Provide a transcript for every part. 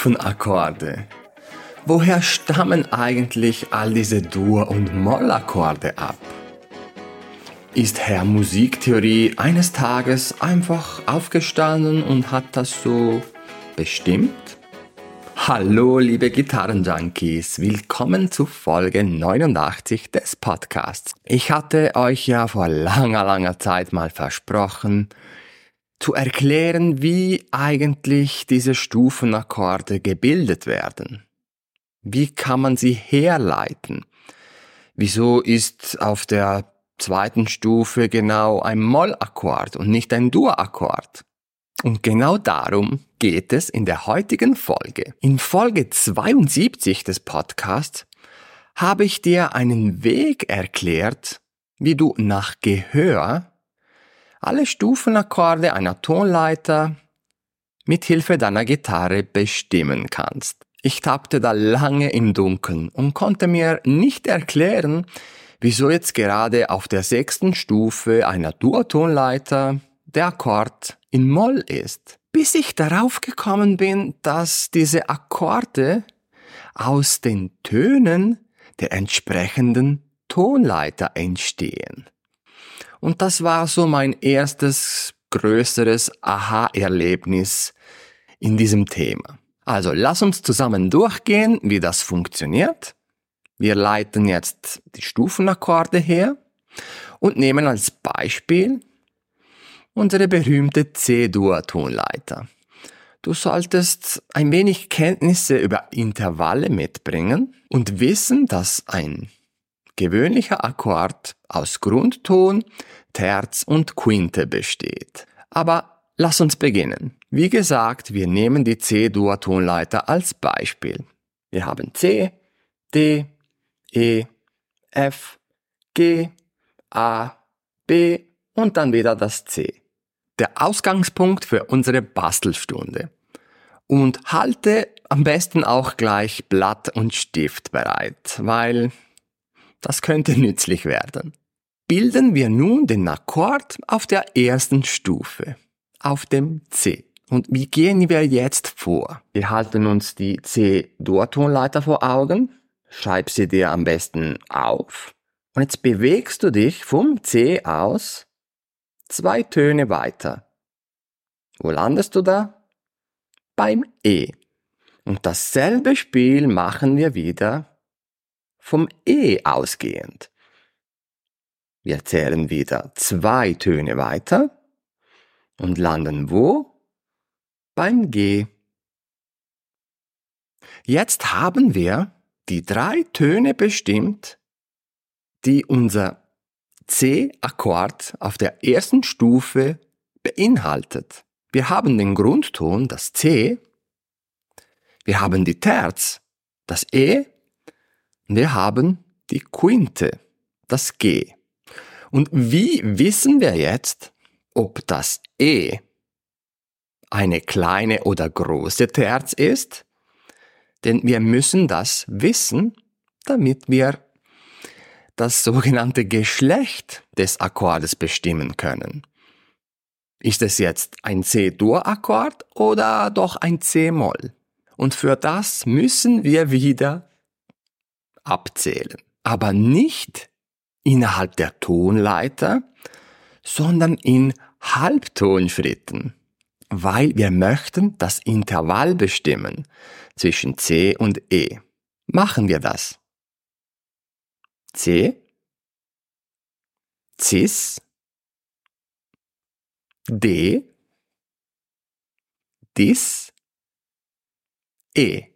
Stufenakkorde. Woher stammen eigentlich all diese Dur- und Mollakkorde ab? Ist Herr Musiktheorie eines Tages einfach aufgestanden und hat das so bestimmt? Hallo liebe Gitarrenjunkies, willkommen zu Folge 89 des Podcasts. Ich hatte euch ja vor langer, langer Zeit mal versprochen, zu erklären, wie eigentlich diese Stufenakkorde gebildet werden. Wie kann man sie herleiten? Wieso ist auf der zweiten Stufe genau ein Mollakkord und nicht ein Dur-Akkord? Und genau darum geht es in der heutigen Folge. In Folge 72 des Podcasts habe ich dir einen Weg erklärt, wie du nach Gehör alle Stufenakkorde einer Tonleiter mit Hilfe deiner Gitarre bestimmen kannst. Ich tappte da lange im Dunkeln und konnte mir nicht erklären, wieso jetzt gerade auf der sechsten Stufe einer Durtonleiter der Akkord in Moll ist. Bis ich darauf gekommen bin, dass diese Akkorde aus den Tönen der entsprechenden Tonleiter entstehen. Und das war so mein erstes größeres Aha-Erlebnis in diesem Thema. Also lass uns zusammen durchgehen, wie das funktioniert. Wir leiten jetzt die Stufenakkorde her und nehmen als Beispiel unsere berühmte C-Dur-Tonleiter. Du solltest ein wenig Kenntnisse über Intervalle mitbringen und wissen, dass ein gewöhnlicher Akkord aus Grundton, Terz und Quinte besteht. Aber lass uns beginnen. Wie gesagt, wir nehmen die C-Dur-Tonleiter als Beispiel. Wir haben C, D, E, F, G, A, B und dann wieder das C. Der Ausgangspunkt für unsere Bastelstunde. Und halte am besten auch gleich Blatt und Stift bereit, weil das könnte nützlich werden. Bilden wir nun den Akkord auf der ersten Stufe, auf dem C. Und wie gehen wir jetzt vor? Wir halten uns die C-Dur-Tonleiter vor Augen, schreib sie dir am besten auf und jetzt bewegst du dich vom C aus zwei Töne weiter. Wo landest du da? Beim E. Und dasselbe Spiel machen wir wieder vom E ausgehend. Wir zählen wieder zwei Töne weiter und landen wo? Beim G. Jetzt haben wir die drei Töne bestimmt, die unser C-Akkord auf der ersten Stufe beinhaltet. Wir haben den Grundton, das C, wir haben die Terz, das E wir haben die Quinte, das G. Und wie wissen wir jetzt, ob das E eine kleine oder große Terz ist? Denn wir müssen das wissen, damit wir das sogenannte Geschlecht des Akkordes bestimmen können. Ist es jetzt ein C-Dur-Akkord oder doch ein C-Moll? Und für das müssen wir wieder abzählen. Aber nicht innerhalb der Tonleiter, sondern in Halbtonschritten, weil wir möchten das Intervall bestimmen zwischen C und E. Machen wir das. C, Cis, D, Dis, E.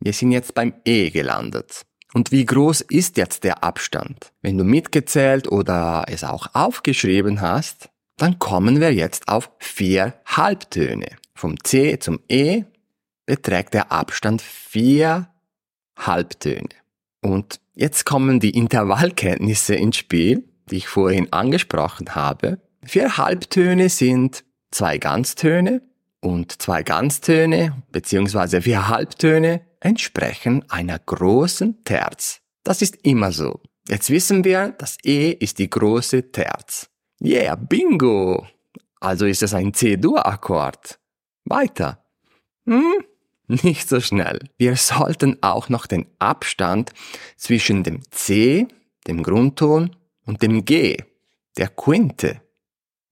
Wir sind jetzt beim E gelandet. Und wie groß ist jetzt der Abstand? Wenn du mitgezählt oder es auch aufgeschrieben hast, dann kommen wir jetzt auf vier Halbtöne. Vom C zum E beträgt der Abstand vier Halbtöne. Und jetzt kommen die Intervallkenntnisse ins Spiel, die ich vorhin angesprochen habe. Vier Halbtöne sind zwei Ganztöne und zwei Ganztöne bzw. vier Halbtöne entsprechen einer großen Terz. Das ist immer so. Jetzt wissen wir, das E ist die große Terz. Yeah, bingo! Also ist es ein C-Dur-Akkord. Weiter. Hm? nicht so schnell. Wir sollten auch noch den Abstand zwischen dem C, dem Grundton, und dem G, der Quinte,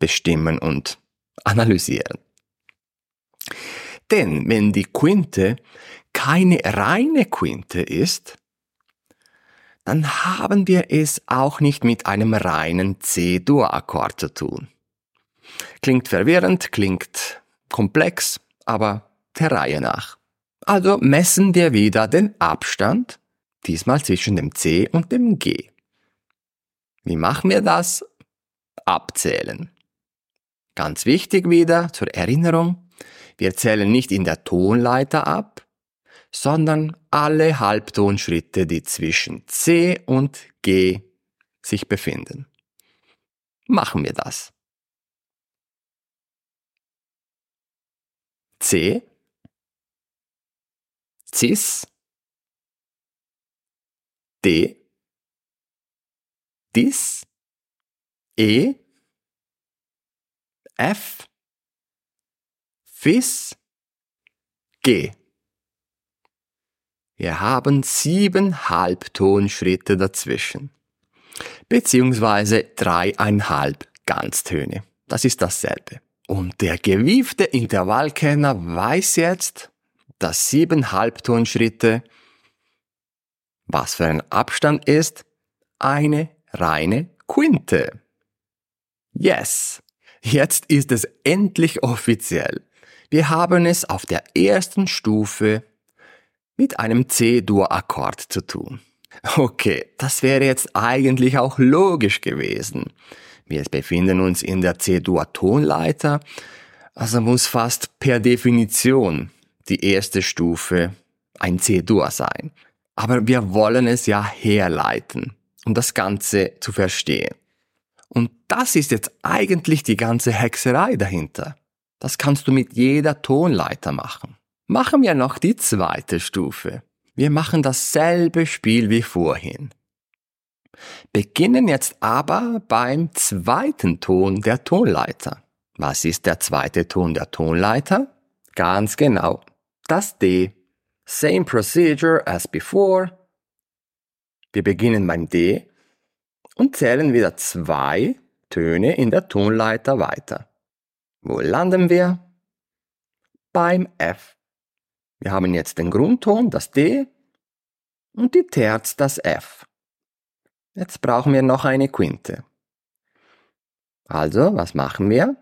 bestimmen und analysieren. Denn wenn die Quinte keine reine Quinte ist, dann haben wir es auch nicht mit einem reinen C-Dur-Akkord zu tun. Klingt verwirrend, klingt komplex, aber der Reihe nach. Also messen wir wieder den Abstand, diesmal zwischen dem C und dem G. Wie machen wir das? Abzählen. Ganz wichtig wieder zur Erinnerung, wir zählen nicht in der Tonleiter ab, sondern alle Halbtonschritte, die zwischen C und G sich befinden. Machen wir das. C, Cis, D, Dis, E, F, Fis, G. Wir haben sieben Halbtonschritte dazwischen, beziehungsweise dreieinhalb Ganztöne. Das ist dasselbe. Und der gewiefte Intervallkenner weiß jetzt, dass sieben Halbtonschritte, was für ein Abstand ist, eine reine Quinte. Yes! Jetzt ist es endlich offiziell. Wir haben es auf der ersten Stufe mit einem C-Dur-Akkord zu tun. Okay, das wäre jetzt eigentlich auch logisch gewesen. Wir befinden uns in der C-Dur-Tonleiter, also muss fast per Definition die erste Stufe ein C-Dur sein. Aber wir wollen es ja herleiten, um das Ganze zu verstehen. Und das ist jetzt eigentlich die ganze Hexerei dahinter. Das kannst du mit jeder Tonleiter machen. Machen wir noch die zweite Stufe. Wir machen dasselbe Spiel wie vorhin. Beginnen jetzt aber beim zweiten Ton der Tonleiter. Was ist der zweite Ton der Tonleiter? Ganz genau, das D. Same procedure as before. Wir beginnen beim D und zählen wieder zwei Töne in der Tonleiter weiter. Wo landen wir? Beim F. Wir haben jetzt den Grundton, das D, und die Terz, das F. Jetzt brauchen wir noch eine Quinte. Also, was machen wir?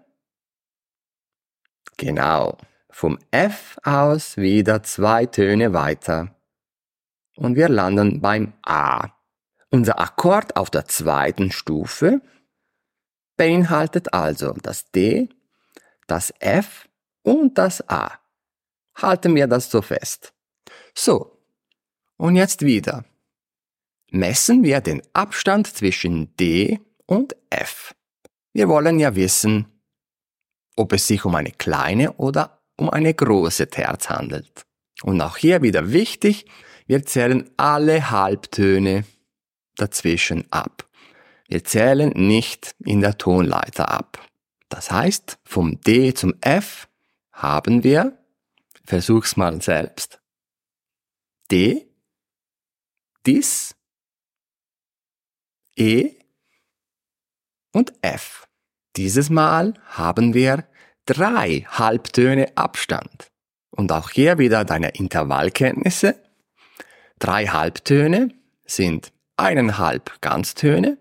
Genau, vom F aus wieder zwei Töne weiter. Und wir landen beim A. Unser Akkord auf der zweiten Stufe beinhaltet also das D, das F und das A. Halten wir das so fest. So, und jetzt wieder messen wir den Abstand zwischen D und F. Wir wollen ja wissen, ob es sich um eine kleine oder um eine große Terz handelt. Und auch hier wieder wichtig, wir zählen alle Halbtöne dazwischen ab. Wir zählen nicht in der Tonleiter ab. Das heißt, vom D zum F haben wir, versuch's mal selbst, D, Dis, E und F. Dieses Mal haben wir drei Halbtöne Abstand. Und auch hier wieder deine Intervallkenntnisse. Drei Halbtöne sind eineinhalb Ganztöne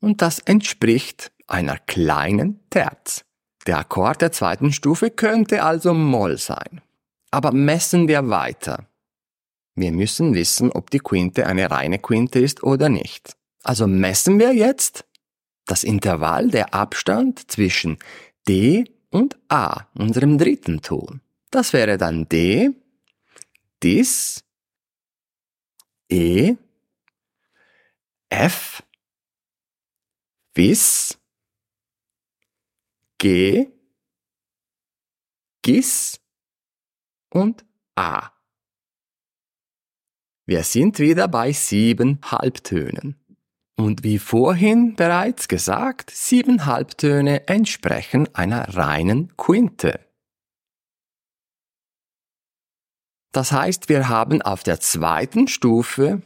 und das entspricht einer kleinen Terz. Der Akkord der zweiten Stufe könnte also Moll sein. Aber messen wir weiter. Wir müssen wissen, ob die Quinte eine reine Quinte ist oder nicht. Also messen wir jetzt das Intervall, der Abstand zwischen D und A, unserem dritten Ton. Das wäre dann D, Dis, E, F, Bis, G, Gis und A. Wir sind wieder bei sieben Halbtönen. Und wie vorhin bereits gesagt, sieben Halbtöne entsprechen einer reinen Quinte. Das heißt, wir haben auf der zweiten Stufe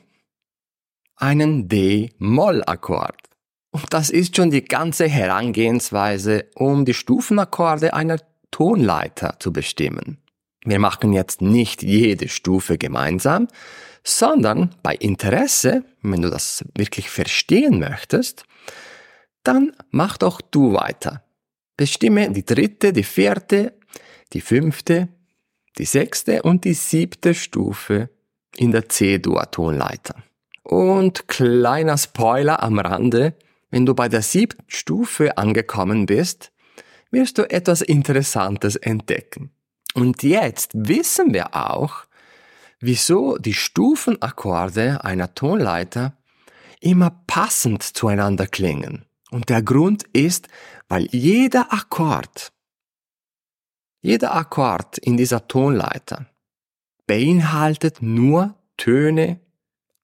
einen D-Moll-Akkord. Und das ist schon die ganze Herangehensweise, um die Stufenakkorde einer Tonleiter zu bestimmen. Wir machen jetzt nicht jede Stufe gemeinsam, sondern bei Interesse, wenn du das wirklich verstehen möchtest, dann mach doch du weiter. Bestimme die dritte, die vierte, die fünfte, die sechste und die siebte Stufe in der C-Dur-Tonleiter. Und kleiner Spoiler am Rande, wenn du bei der siebten Stufe angekommen bist, wirst du etwas Interessantes entdecken. Und jetzt wissen wir auch, wieso die Stufenakkorde einer Tonleiter immer passend zueinander klingen. Und der Grund ist, weil jeder Akkord, jeder Akkord in dieser Tonleiter beinhaltet nur Töne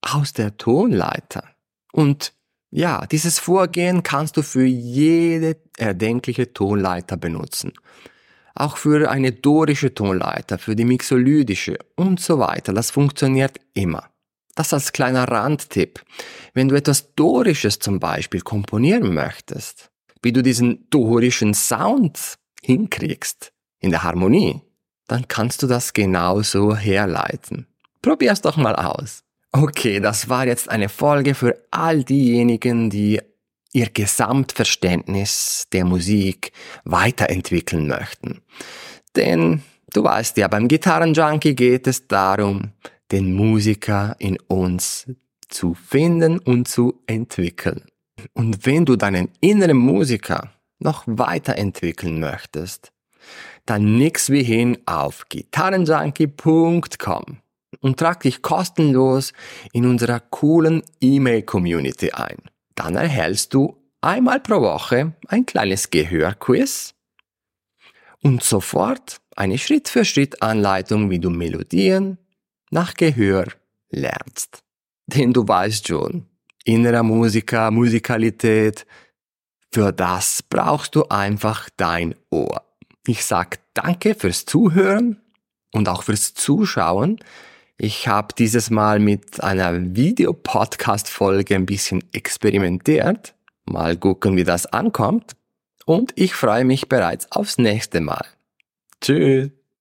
aus der Tonleiter. Und ja, dieses Vorgehen kannst du für jede erdenkliche Tonleiter benutzen auch für eine dorische Tonleiter, für die mixolydische und so weiter. Das funktioniert immer. Das als kleiner Randtipp. Wenn du etwas Dorisches zum Beispiel komponieren möchtest, wie du diesen dorischen Sound hinkriegst in der Harmonie, dann kannst du das genauso herleiten. Probier's doch mal aus. Okay, das war jetzt eine Folge für all diejenigen, die ihr Gesamtverständnis der Musik weiterentwickeln möchten. Denn du weißt ja, beim Gitarrenjunkie geht es darum, den Musiker in uns zu finden und zu entwickeln. Und wenn du deinen inneren Musiker noch weiterentwickeln möchtest, dann nix wie hin auf gitarrenjunkie.com und trag dich kostenlos in unserer coolen E-Mail-Community ein. Dann erhältst du einmal pro Woche ein kleines Gehörquiz und sofort eine Schritt-für-Schritt-Anleitung, wie du Melodien nach Gehör lernst. Denn du weißt schon, innerer Musiker, Musikalität, für das brauchst du einfach dein Ohr. Ich sag danke fürs Zuhören und auch fürs Zuschauen. Ich habe dieses Mal mit einer Videopodcast-Folge ein bisschen experimentiert. Mal gucken, wie das ankommt. Und ich freue mich bereits aufs nächste Mal. Tschüss.